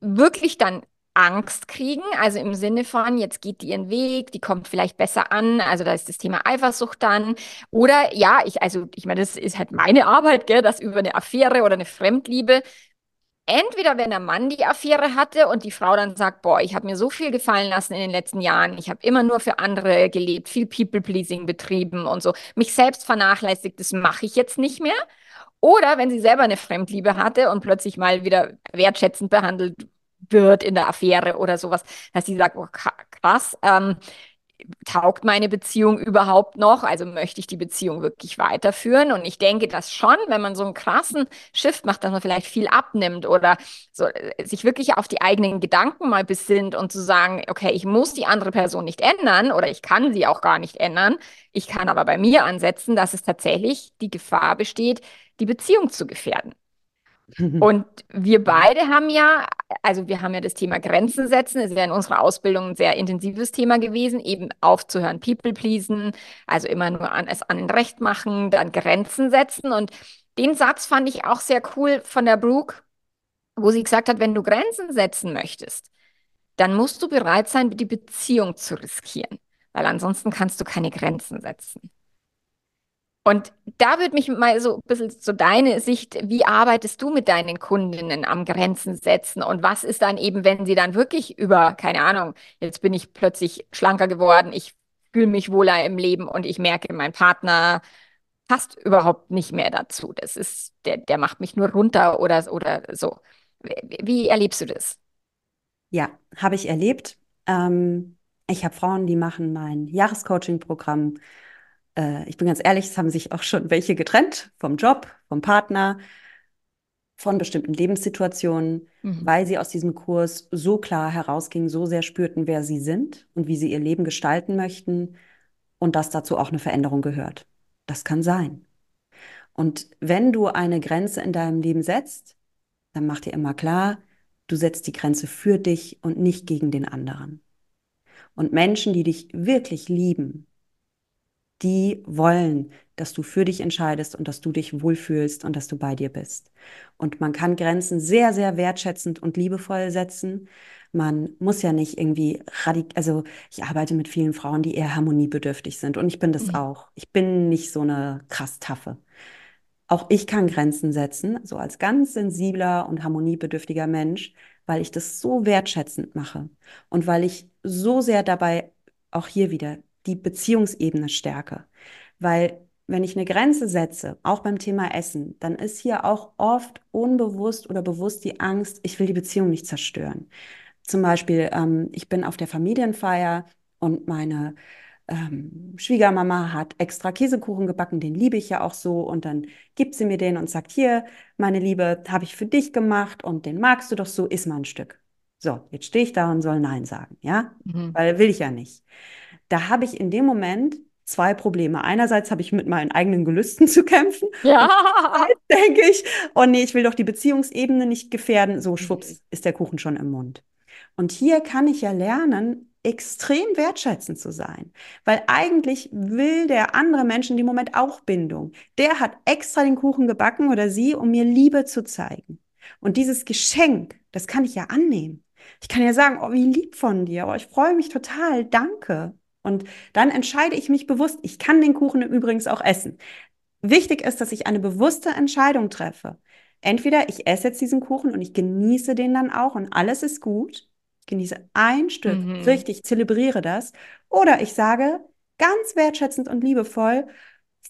wirklich dann Angst kriegen, also im Sinne von, jetzt geht die ihren Weg, die kommt vielleicht besser an, also da ist das Thema Eifersucht dann. Oder ja, ich, also ich meine, das ist halt meine Arbeit, gell, dass über eine Affäre oder eine Fremdliebe, entweder wenn der Mann die Affäre hatte und die Frau dann sagt, boah, ich habe mir so viel gefallen lassen in den letzten Jahren, ich habe immer nur für andere gelebt, viel People-Pleasing betrieben und so, mich selbst vernachlässigt, das mache ich jetzt nicht mehr. Oder wenn sie selber eine Fremdliebe hatte und plötzlich mal wieder wertschätzend behandelt wird in der Affäre oder sowas, dass sie sagt, oh, krass, ähm, taugt meine Beziehung überhaupt noch? Also möchte ich die Beziehung wirklich weiterführen? Und ich denke, dass schon, wenn man so einen krassen Shift macht, dass man vielleicht viel abnimmt oder so, äh, sich wirklich auf die eigenen Gedanken mal besinnt und zu sagen, okay, ich muss die andere Person nicht ändern oder ich kann sie auch gar nicht ändern. Ich kann aber bei mir ansetzen, dass es tatsächlich die Gefahr besteht, die Beziehung zu gefährden. [laughs] Und wir beide haben ja, also wir haben ja das Thema Grenzen setzen, es ist ja in unserer Ausbildung ein sehr intensives Thema gewesen, eben aufzuhören, People pleasen, also immer nur an, es an Recht machen, dann Grenzen setzen. Und den Satz fand ich auch sehr cool von der Brooke, wo sie gesagt hat, wenn du Grenzen setzen möchtest, dann musst du bereit sein, die Beziehung zu riskieren, weil ansonsten kannst du keine Grenzen setzen. Und da würde mich mal so ein bisschen so deine Sicht, wie arbeitest du mit deinen Kundinnen am Grenzen setzen? Und was ist dann eben, wenn sie dann wirklich über, keine Ahnung, jetzt bin ich plötzlich schlanker geworden, ich fühle mich wohler im Leben und ich merke, mein Partner passt überhaupt nicht mehr dazu. Das ist, der, der macht mich nur runter oder, oder so. Wie, wie erlebst du das? Ja, habe ich erlebt. Ähm, ich habe Frauen, die machen mein Jahrescoaching-Programm äh, ich bin ganz ehrlich, es haben sich auch schon welche getrennt vom Job, vom Partner, von bestimmten Lebenssituationen, mhm. weil sie aus diesem Kurs so klar herausgingen, so sehr spürten, wer sie sind und wie sie ihr Leben gestalten möchten und dass dazu auch eine Veränderung gehört. Das kann sein. Und wenn du eine Grenze in deinem Leben setzt, dann mach dir immer klar, du setzt die Grenze für dich und nicht gegen den anderen. Und Menschen, die dich wirklich lieben, die wollen, dass du für dich entscheidest und dass du dich wohlfühlst und dass du bei dir bist. Und man kann Grenzen sehr, sehr wertschätzend und liebevoll setzen. Man muss ja nicht irgendwie radikal, also ich arbeite mit vielen Frauen, die eher harmoniebedürftig sind und ich bin das mhm. auch. Ich bin nicht so eine krass taffe. Auch ich kann Grenzen setzen, so als ganz sensibler und harmoniebedürftiger Mensch, weil ich das so wertschätzend mache und weil ich so sehr dabei auch hier wieder die Beziehungsebene stärke. Weil wenn ich eine Grenze setze, auch beim Thema Essen, dann ist hier auch oft unbewusst oder bewusst die Angst, ich will die Beziehung nicht zerstören. Zum Beispiel, ähm, ich bin auf der Familienfeier und meine ähm, Schwiegermama hat extra Käsekuchen gebacken, den liebe ich ja auch so. Und dann gibt sie mir den und sagt, hier, meine Liebe, habe ich für dich gemacht und den magst du doch so, iss mal ein Stück. So, jetzt stehe ich da und soll Nein sagen, ja? Mhm. Weil will ich ja nicht da habe ich in dem Moment zwei Probleme. Einerseits habe ich mit meinen eigenen Gelüsten [laughs] zu kämpfen. Ja. denke ich, oh nee, ich will doch die Beziehungsebene nicht gefährden. So, schwupps, ist der Kuchen schon im Mund. Und hier kann ich ja lernen, extrem wertschätzend zu sein. Weil eigentlich will der andere Mensch in dem Moment auch Bindung. Der hat extra den Kuchen gebacken oder sie, um mir Liebe zu zeigen. Und dieses Geschenk, das kann ich ja annehmen. Ich kann ja sagen, oh, wie lieb von dir, oh, ich freue mich total, danke. Und dann entscheide ich mich bewusst, ich kann den Kuchen übrigens auch essen. Wichtig ist, dass ich eine bewusste Entscheidung treffe. Entweder ich esse jetzt diesen Kuchen und ich genieße den dann auch und alles ist gut. Ich genieße ein Stück, mhm. richtig, zelebriere das. Oder ich sage ganz wertschätzend und liebevoll,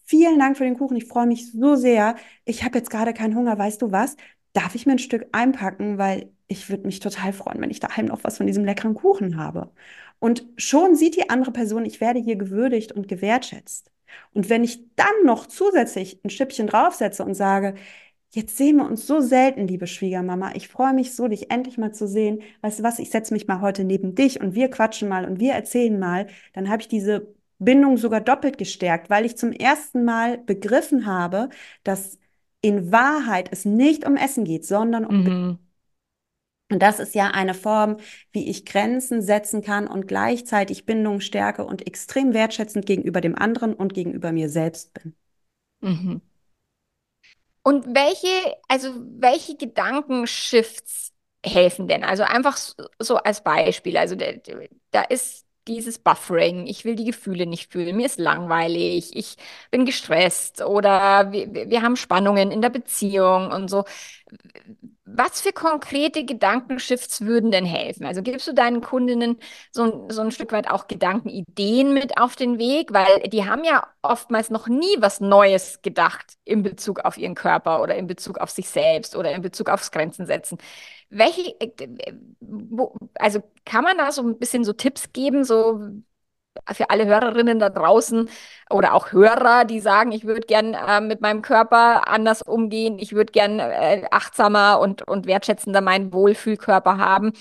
vielen Dank für den Kuchen, ich freue mich so sehr. Ich habe jetzt gerade keinen Hunger, weißt du was? Darf ich mir ein Stück einpacken, weil ich würde mich total freuen, wenn ich daheim noch was von diesem leckeren Kuchen habe. Und schon sieht die andere Person, ich werde hier gewürdigt und gewertschätzt. Und wenn ich dann noch zusätzlich ein Stückchen draufsetze und sage, jetzt sehen wir uns so selten, liebe Schwiegermama, ich freue mich so, dich endlich mal zu sehen. Weißt du was, ich setze mich mal heute neben dich und wir quatschen mal und wir erzählen mal, dann habe ich diese Bindung sogar doppelt gestärkt, weil ich zum ersten Mal begriffen habe, dass in Wahrheit es nicht um Essen geht, sondern um mhm. Und das ist ja eine Form, wie ich Grenzen setzen kann und gleichzeitig Bindung stärke und extrem wertschätzend gegenüber dem anderen und gegenüber mir selbst bin. Mhm. Und welche, also welche Gedankenshifts helfen denn? Also einfach so als Beispiel. Also da ist dieses Buffering, ich will die Gefühle nicht fühlen, mir ist langweilig, ich bin gestresst oder wir, wir haben Spannungen in der Beziehung und so was für konkrete Gedankenshifts würden denn helfen? Also gibst du deinen Kundinnen so, so ein Stück weit auch Gedankenideen mit auf den Weg? Weil die haben ja oftmals noch nie was Neues gedacht in Bezug auf ihren Körper oder in Bezug auf sich selbst oder in Bezug aufs Grenzen setzen. Welche, äh, also kann man da so ein bisschen so Tipps geben, so für alle Hörerinnen da draußen oder auch Hörer, die sagen, ich würde gern äh, mit meinem Körper anders umgehen, ich würde gern äh, achtsamer und, und wertschätzender meinen Wohlfühlkörper haben.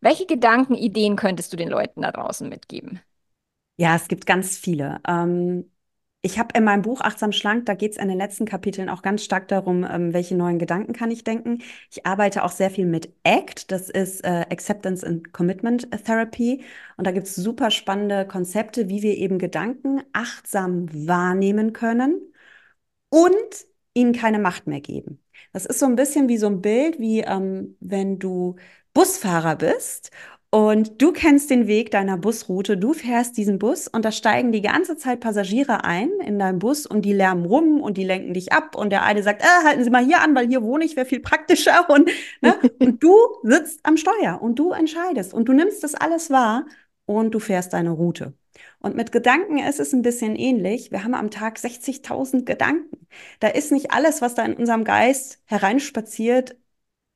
Welche Gedanken, Ideen könntest du den Leuten da draußen mitgeben? Ja, es gibt ganz viele. Ähm, ich habe in meinem Buch Achtsam Schlank, da geht es in den letzten Kapiteln auch ganz stark darum, ähm, welche neuen Gedanken kann ich denken. Ich arbeite auch sehr viel mit ACT, das ist äh, Acceptance and Commitment Therapy. Und da gibt es super spannende Konzepte, wie wir eben Gedanken achtsam wahrnehmen können und ihnen keine Macht mehr geben. Das ist so ein bisschen wie so ein Bild, wie ähm, wenn du Busfahrer bist und du kennst den Weg deiner Busroute, du fährst diesen Bus und da steigen die ganze Zeit Passagiere ein in deinem Bus und die lärmen rum und die lenken dich ab und der eine sagt, äh, halten Sie mal hier an, weil hier wohne ich, wäre viel praktischer [laughs] und, ne? und du sitzt am Steuer und du entscheidest und du nimmst das alles wahr und du fährst deine Route. Und mit Gedanken ist es ein bisschen ähnlich. Wir haben am Tag 60.000 Gedanken. Da ist nicht alles, was da in unserem Geist hereinspaziert,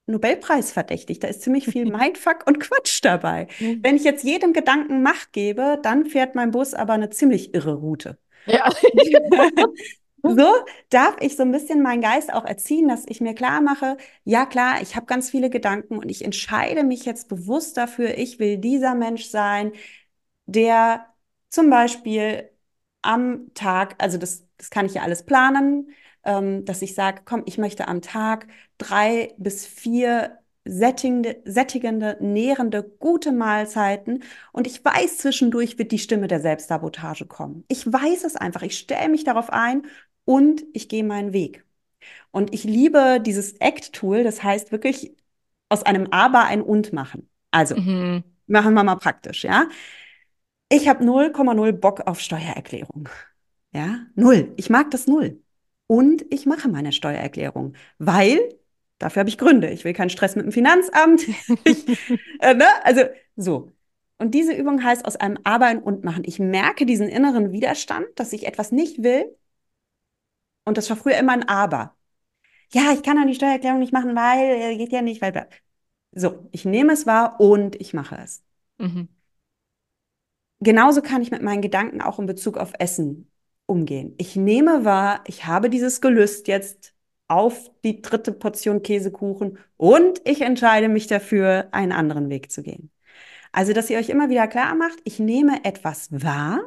Nobelpreis verdächtig. Da ist ziemlich viel [laughs] Mindfuck und Quatsch dabei. Mhm. Wenn ich jetzt jedem Gedanken Macht gebe, dann fährt mein Bus aber eine ziemlich irre Route. Ja. [laughs] so darf ich so ein bisschen meinen Geist auch erziehen, dass ich mir klar mache, ja klar, ich habe ganz viele Gedanken und ich entscheide mich jetzt bewusst dafür, ich will dieser Mensch sein, der zum Beispiel am Tag, also das, das kann ich ja alles planen, ähm, dass ich sage, komm, ich möchte am Tag drei bis vier sättigende, sättigende, nährende, gute Mahlzeiten. Und ich weiß, zwischendurch wird die Stimme der Selbstsabotage kommen. Ich weiß es einfach. Ich stelle mich darauf ein und ich gehe meinen Weg. Und ich liebe dieses ACT-Tool. Das heißt wirklich aus einem Aber ein Und machen. Also, mhm. machen wir mal praktisch, ja. Ich habe 0,0 Bock auf Steuererklärung. Ja, null. Ich mag das null und ich mache meine Steuererklärung, weil dafür habe ich Gründe. Ich will keinen Stress mit dem Finanzamt. [laughs] ich, äh, ne? Also so. Und diese Übung heißt aus einem Aber und machen. Ich merke diesen inneren Widerstand, dass ich etwas nicht will. Und das war früher immer ein Aber. Ja, ich kann doch die Steuererklärung nicht machen, weil äh, geht ja nicht, weil. So, ich nehme es wahr und ich mache es. Mhm. Genauso kann ich mit meinen Gedanken auch in Bezug auf Essen umgehen. Ich nehme wahr, ich habe dieses Gelüst jetzt auf die dritte Portion Käsekuchen und ich entscheide mich dafür, einen anderen Weg zu gehen. Also, dass ihr euch immer wieder klar macht, ich nehme etwas wahr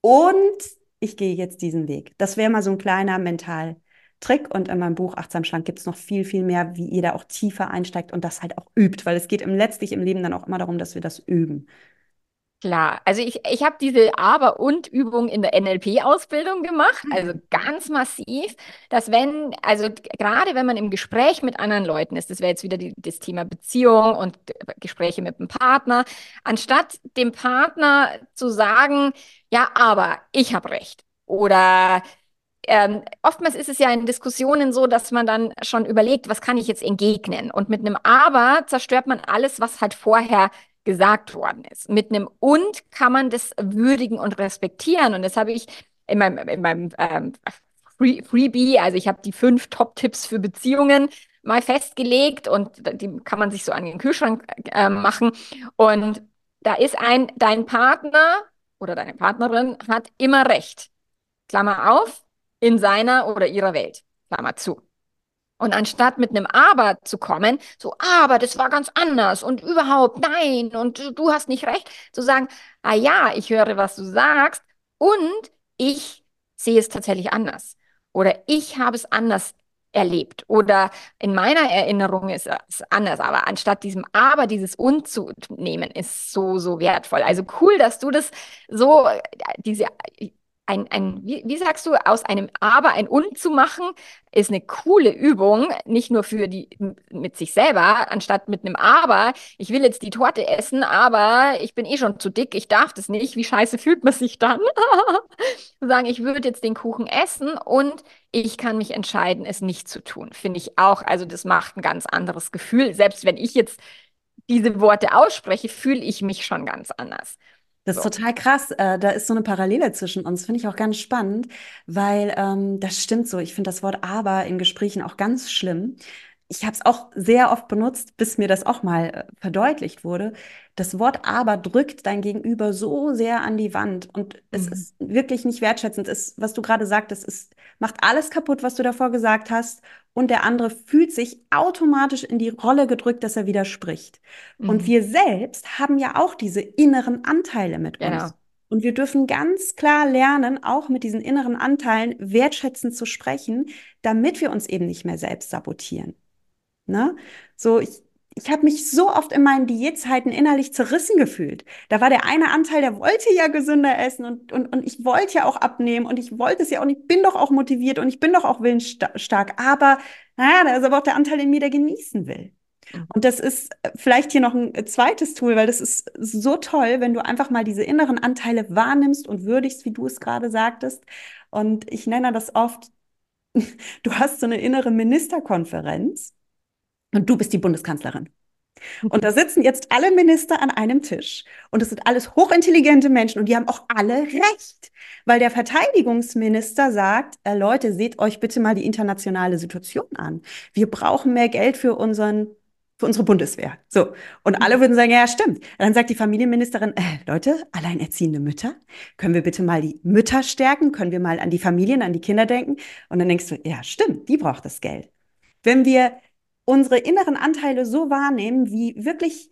und ich gehe jetzt diesen Weg. Das wäre mal so ein kleiner Mental-Trick. Und in meinem Buch Achtsam Schlank gibt es noch viel, viel mehr, wie ihr da auch tiefer einsteigt und das halt auch übt, weil es geht im, letztlich im Leben dann auch immer darum, dass wir das üben. Klar, also ich, ich habe diese Aber- und Übung in der NLP-Ausbildung gemacht, also mhm. ganz massiv, dass wenn, also gerade wenn man im Gespräch mit anderen Leuten ist, das wäre jetzt wieder die, das Thema Beziehung und Gespräche mit dem Partner, anstatt dem Partner zu sagen, ja, aber ich habe recht oder ähm, oftmals ist es ja in Diskussionen so, dass man dann schon überlegt, was kann ich jetzt entgegnen? Und mit einem Aber zerstört man alles, was halt vorher gesagt worden ist. Mit einem Und kann man das würdigen und respektieren. Und das habe ich in meinem, in meinem ähm, Free, Freebie, also ich habe die fünf Top-Tipps für Beziehungen mal festgelegt und die kann man sich so an den Kühlschrank äh, machen. Und da ist ein, dein Partner oder deine Partnerin hat immer recht. Klammer auf, in seiner oder ihrer Welt. Klammer zu. Und anstatt mit einem Aber zu kommen, so, aber das war ganz anders und überhaupt nein und du hast nicht recht, zu sagen, ah ja, ich höre, was du sagst und ich sehe es tatsächlich anders. Oder ich habe es anders erlebt. Oder in meiner Erinnerung ist es anders, aber anstatt diesem Aber, dieses Und zu nehmen, ist so, so wertvoll. Also cool, dass du das so, diese ein, ein wie, wie, sagst du, aus einem Aber ein Und zu machen, ist eine coole Übung, nicht nur für die mit sich selber, anstatt mit einem Aber, ich will jetzt die Torte essen, aber ich bin eh schon zu dick, ich darf das nicht, wie scheiße fühlt man sich dann? [laughs] sagen, ich würde jetzt den Kuchen essen und ich kann mich entscheiden, es nicht zu tun. Finde ich auch, also das macht ein ganz anderes Gefühl. Selbst wenn ich jetzt diese Worte ausspreche, fühle ich mich schon ganz anders. Das ist so. total krass. Äh, da ist so eine Parallele zwischen uns, finde ich auch ganz spannend, weil ähm, das stimmt so. Ich finde das Wort aber in Gesprächen auch ganz schlimm. ich habe es auch sehr oft benutzt, bis mir das auch mal äh, verdeutlicht wurde. Das Wort aber drückt dein Gegenüber so sehr an die Wand und es Mhm. ist wirklich nicht wertschätzend. Es, was du gerade sagtest, es macht alles kaputt, was du davor gesagt hast und der andere fühlt sich automatisch in die Rolle gedrückt, dass er widerspricht. Und Mhm. wir selbst haben ja auch diese inneren Anteile mit Genau. uns. Und wir dürfen ganz klar lernen, auch mit diesen inneren Anteilen wertschätzend zu sprechen, damit wir uns eben nicht mehr selbst sabotieren. Ne? So, ich, ich habe mich so oft in meinen Diätzeiten innerlich zerrissen gefühlt. Da war der eine Anteil, der wollte ja gesünder essen und, und, und ich wollte ja auch abnehmen und ich wollte es ja auch und ich bin doch auch motiviert und ich bin doch auch willensstark. Aber naja, da ist aber auch der Anteil in mir, der genießen will. Mhm. Und das ist äh, vielleicht hier noch ein äh, zweites Tool, weil das ist so toll, wenn du einfach mal diese inneren Anteile wahrnimmst und würdigst, wie du es gerade sagtest. Und ich nenne das oft, [laughs] du hast so eine innere Ministerkonferenz und du bist die Bundeskanzlerin. Und da sitzen jetzt alle Minister an einem Tisch. Und es sind alles hochintelligente Menschen und die haben auch alle recht. Weil der Verteidigungsminister sagt, äh, Leute, seht euch bitte mal die internationale Situation an. Wir brauchen mehr Geld für unseren für unsere Bundeswehr. So. Und alle würden sagen, ja, stimmt. Und dann sagt die Familienministerin, äh, Leute, alleinerziehende Mütter, können wir bitte mal die Mütter stärken? Können wir mal an die Familien, an die Kinder denken? Und dann denkst du, ja, stimmt, die braucht das Geld. Wenn wir unsere inneren Anteile so wahrnehmen, wie wirklich,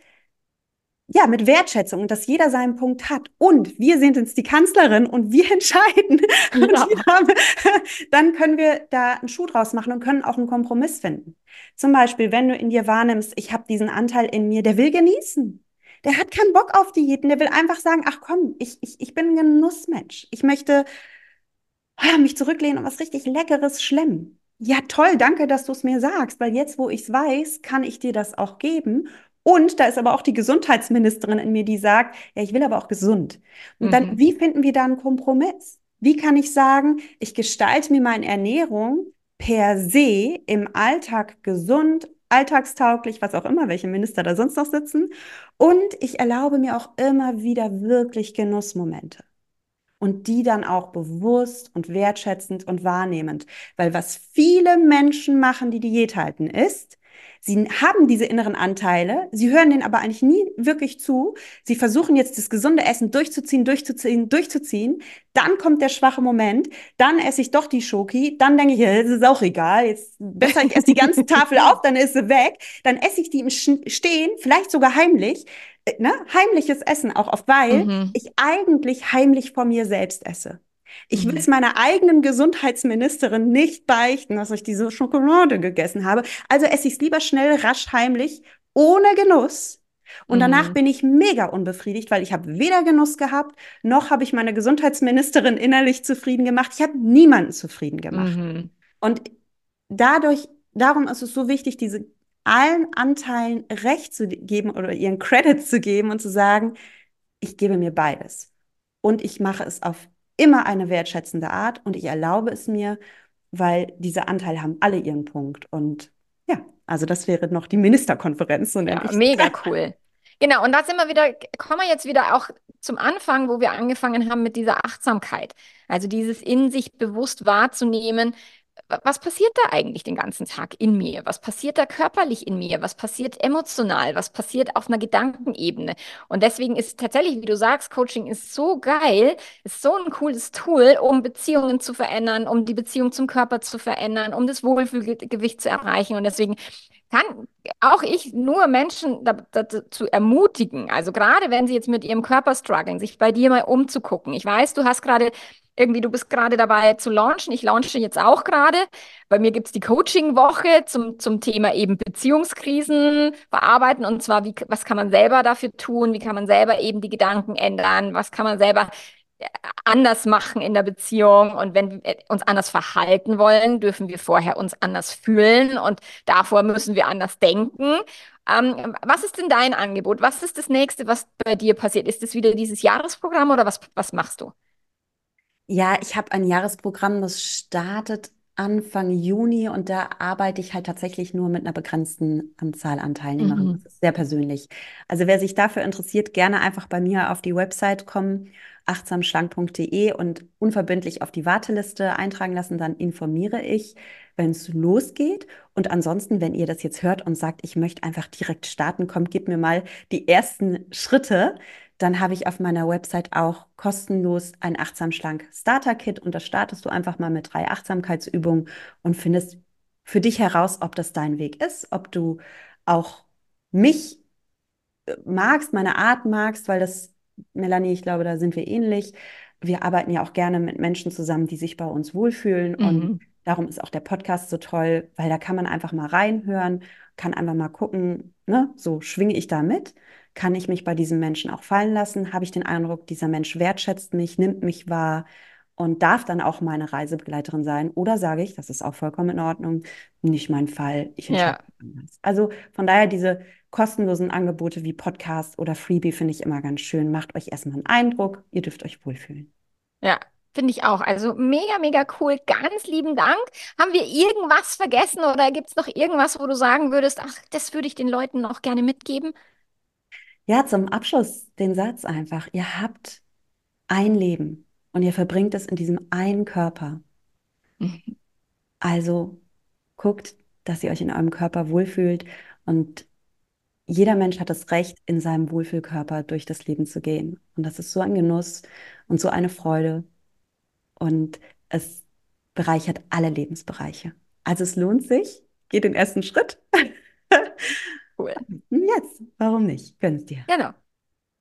ja, mit Wertschätzung und dass jeder seinen Punkt hat und wir sind jetzt die Kanzlerin und wir [laughs] entscheiden, und Ja. die haben, [laughs] dann können wir da einen Schuh draus machen und können auch einen Kompromiss finden. Zum Beispiel, wenn du in dir wahrnimmst, ich habe diesen Anteil in mir, der will genießen. Der hat keinen Bock auf Diäten, der will einfach sagen, ach komm, ich, ich, ich bin ein Genussmensch. Ich möchte mich zurücklehnen und was richtig Leckeres schlemmen. Ja, toll, danke, dass du es mir sagst, weil jetzt, wo ich es weiß, kann ich dir das auch geben. Und da ist aber auch die Gesundheitsministerin in mir, die sagt, ja, ich will aber auch gesund. Und dann, Mhm. wie finden wir da einen Kompromiss? Wie kann ich sagen, ich gestalte mir meine Ernährung per se im Alltag gesund, alltagstauglich, was auch immer, welche Minister da sonst noch sitzen. Und ich erlaube mir auch immer wieder wirklich Genussmomente und die dann auch bewusst und wertschätzend und wahrnehmend. Weil was viele Menschen machen, die Diät halten, ist, sie haben diese inneren Anteile, sie hören denen aber eigentlich nie wirklich zu. Sie versuchen jetzt das gesunde Essen durchzuziehen, durchzuziehen, durchzuziehen. Dann kommt der schwache Moment, dann esse ich doch die Schoki, dann denke ich, ja, das ist auch egal, jetzt besser ich esse die ganze [laughs] Tafel auf, dann ist sie weg. Dann esse ich die im Stehen, vielleicht sogar heimlich, äh, ne? Heimliches Essen auch oft, weil Mhm. ich eigentlich heimlich vor mir selbst esse. Ich will Mhm. es meiner eigenen Gesundheitsministerin nicht beichten, dass ich diese Schokolade gegessen habe. Also esse ich es lieber schnell, rasch, heimlich, ohne Genuss. Und danach Mhm. bin ich mega unbefriedigt, weil ich habe weder Genuss gehabt, noch habe ich meine Gesundheitsministerin innerlich zufrieden gemacht. Ich habe niemanden zufrieden gemacht. Mhm. Und dadurch, darum ist es so wichtig, diese allen Anteilen Recht zu geben oder ihren Credit zu geben und zu sagen, ich gebe mir beides. Und ich mache es auf immer eine wertschätzende Art und ich erlaube es mir, weil diese Anteile haben alle ihren Punkt. Und ja, also das wäre noch die Ministerkonferenz, so Ja, mega cool. Genau, und da sind wir wieder, kommen wir jetzt wieder auch zum Anfang, wo wir angefangen haben mit dieser Achtsamkeit. Also dieses in sich bewusst wahrzunehmen, wa- was passiert da eigentlich den ganzen Tag in mir? Was passiert da körperlich in mir? Was passiert emotional? Was passiert auf einer Gedankenebene? Und deswegen ist tatsächlich, wie du sagst, Coaching ist so geil, ist so ein cooles Tool, um Beziehungen zu verändern, um die Beziehung zum Körper zu verändern, um das Wohlfühlgewicht zu erreichen. Und deswegen kann auch ich nur Menschen da, dazu ermutigen, also gerade wenn sie jetzt mit ihrem Körper strugglen, sich bei dir mal umzugucken. Ich weiß, du hast gerade irgendwie, du bist gerade dabei zu launchen. Ich launche jetzt auch gerade. Bei mir gibt es die Coaching-Woche zum, zum Thema eben Beziehungskrisen verarbeiten. Und zwar, wie, was kann man selber dafür tun? Wie kann man selber eben die Gedanken ändern? Was kann man selber anders machen in der Beziehung? Und wenn wir uns anders verhalten wollen, dürfen wir vorher uns anders fühlen. Und davor müssen wir anders denken. Ähm, was ist denn dein Angebot? Was ist das nächste, was bei dir passiert? Ist es wieder dieses Jahresprogramm oder was, was machst du? Ja, ich habe ein Jahresprogramm, das startet Anfang Juni und da arbeite ich halt tatsächlich nur mit einer begrenzten Anzahl an Teilnehmerinnen. Mhm. Das ist sehr persönlich. Also wer sich dafür interessiert, gerne einfach bei mir auf die Website kommen. achtsamschlank.de und unverbindlich auf die Warteliste eintragen lassen. Dann informiere ich, wenn es losgeht. Und ansonsten, wenn ihr das jetzt hört und sagt, ich möchte einfach direkt starten, kommt, gib mir mal die ersten Schritte. Dann habe ich auf meiner Website auch kostenlos ein achtsam schlank Starter Kit und das startest du einfach mal mit drei Achtsamkeitsübungen und findest für dich heraus, ob das dein Weg ist, ob du auch mich äh, magst, meine Art magst, weil das, Melanie, ich glaube, da sind wir ähnlich. Wir arbeiten ja auch gerne mit Menschen zusammen, die sich bei uns wohlfühlen. Mhm. Und darum ist auch der Podcast so toll, weil da kann man einfach mal reinhören, kann einfach mal gucken, ne, so schwinge ich da mit. Kann ich mich bei diesem Menschen auch fallen lassen? Habe ich den Eindruck, dieser Mensch wertschätzt mich, nimmt mich wahr und darf dann auch meine Reisebegleiterin sein? Oder sage ich, das ist auch vollkommen in Ordnung, nicht mein Fall, ich entscheide ja. anders. Also von daher diese kostenlosen Angebote wie Podcast oder Freebie finde ich immer ganz schön. Macht euch erstmal einen Eindruck, ihr dürft euch wohlfühlen. Ja, Finde ich auch. Also mega, mega cool. Ganz lieben Dank. Haben wir irgendwas vergessen oder gibt es noch irgendwas, wo du sagen würdest, ach, das würde ich den Leuten noch gerne mitgeben? Ja, zum Abschluss den Satz einfach. Ihr habt ein Leben und ihr verbringt es in diesem einen Körper. Mhm. Also guckt, dass ihr euch in eurem Körper wohlfühlt und jeder Mensch hat das Recht, in seinem Wohlfühlkörper durch das Leben zu gehen. Und das ist so ein Genuss und so eine Freude. Und es bereichert alle Lebensbereiche. Also es lohnt sich. Geht den ersten Schritt. [laughs] Cool. Jetzt, warum nicht? Gönn's dir. Genau.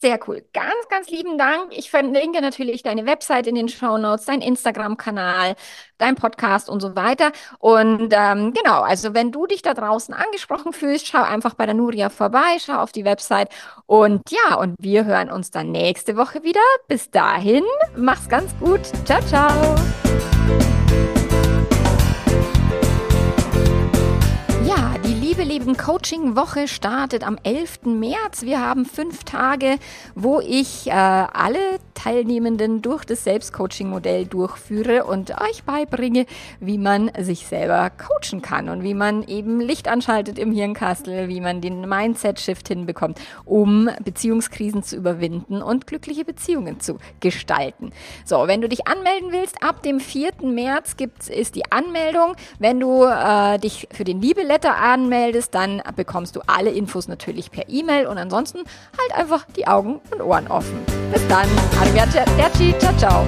Sehr cool. Ganz, ganz lieben Dank. Ich verlinke natürlich deine Website in den Show Notes, dein Instagram-Kanal, dein Podcast und so weiter. Und ähm, genau, also wenn du dich da draußen angesprochen fühlst, schau einfach bei der Nuria vorbei, schau auf die Website. Und ja, und wir hören uns dann nächste Woche wieder. Bis dahin, mach's ganz gut. Ciao, ciao. Leben Coaching Woche startet am 11. März. Wir haben fünf Tage, wo ich äh, alle Teilnehmenden durch das Selbstcoaching-Modell durchführe und euch beibringe, wie man sich selber coachen kann und wie man eben Licht anschaltet im Hirnkastel, wie man den Mindset-Shift hinbekommt, um Beziehungskrisen zu überwinden und glückliche Beziehungen zu gestalten. So, wenn du dich anmelden willst, ab dem 4. März gibt's, ist die Anmeldung. Wenn du äh, dich für den Liebeletter anmeldest, dann bekommst du alle Infos natürlich per E-Mail und ansonsten halt einfach die Augen und Ohren offen. Bis dann. Arrivederci, ciao, ciao.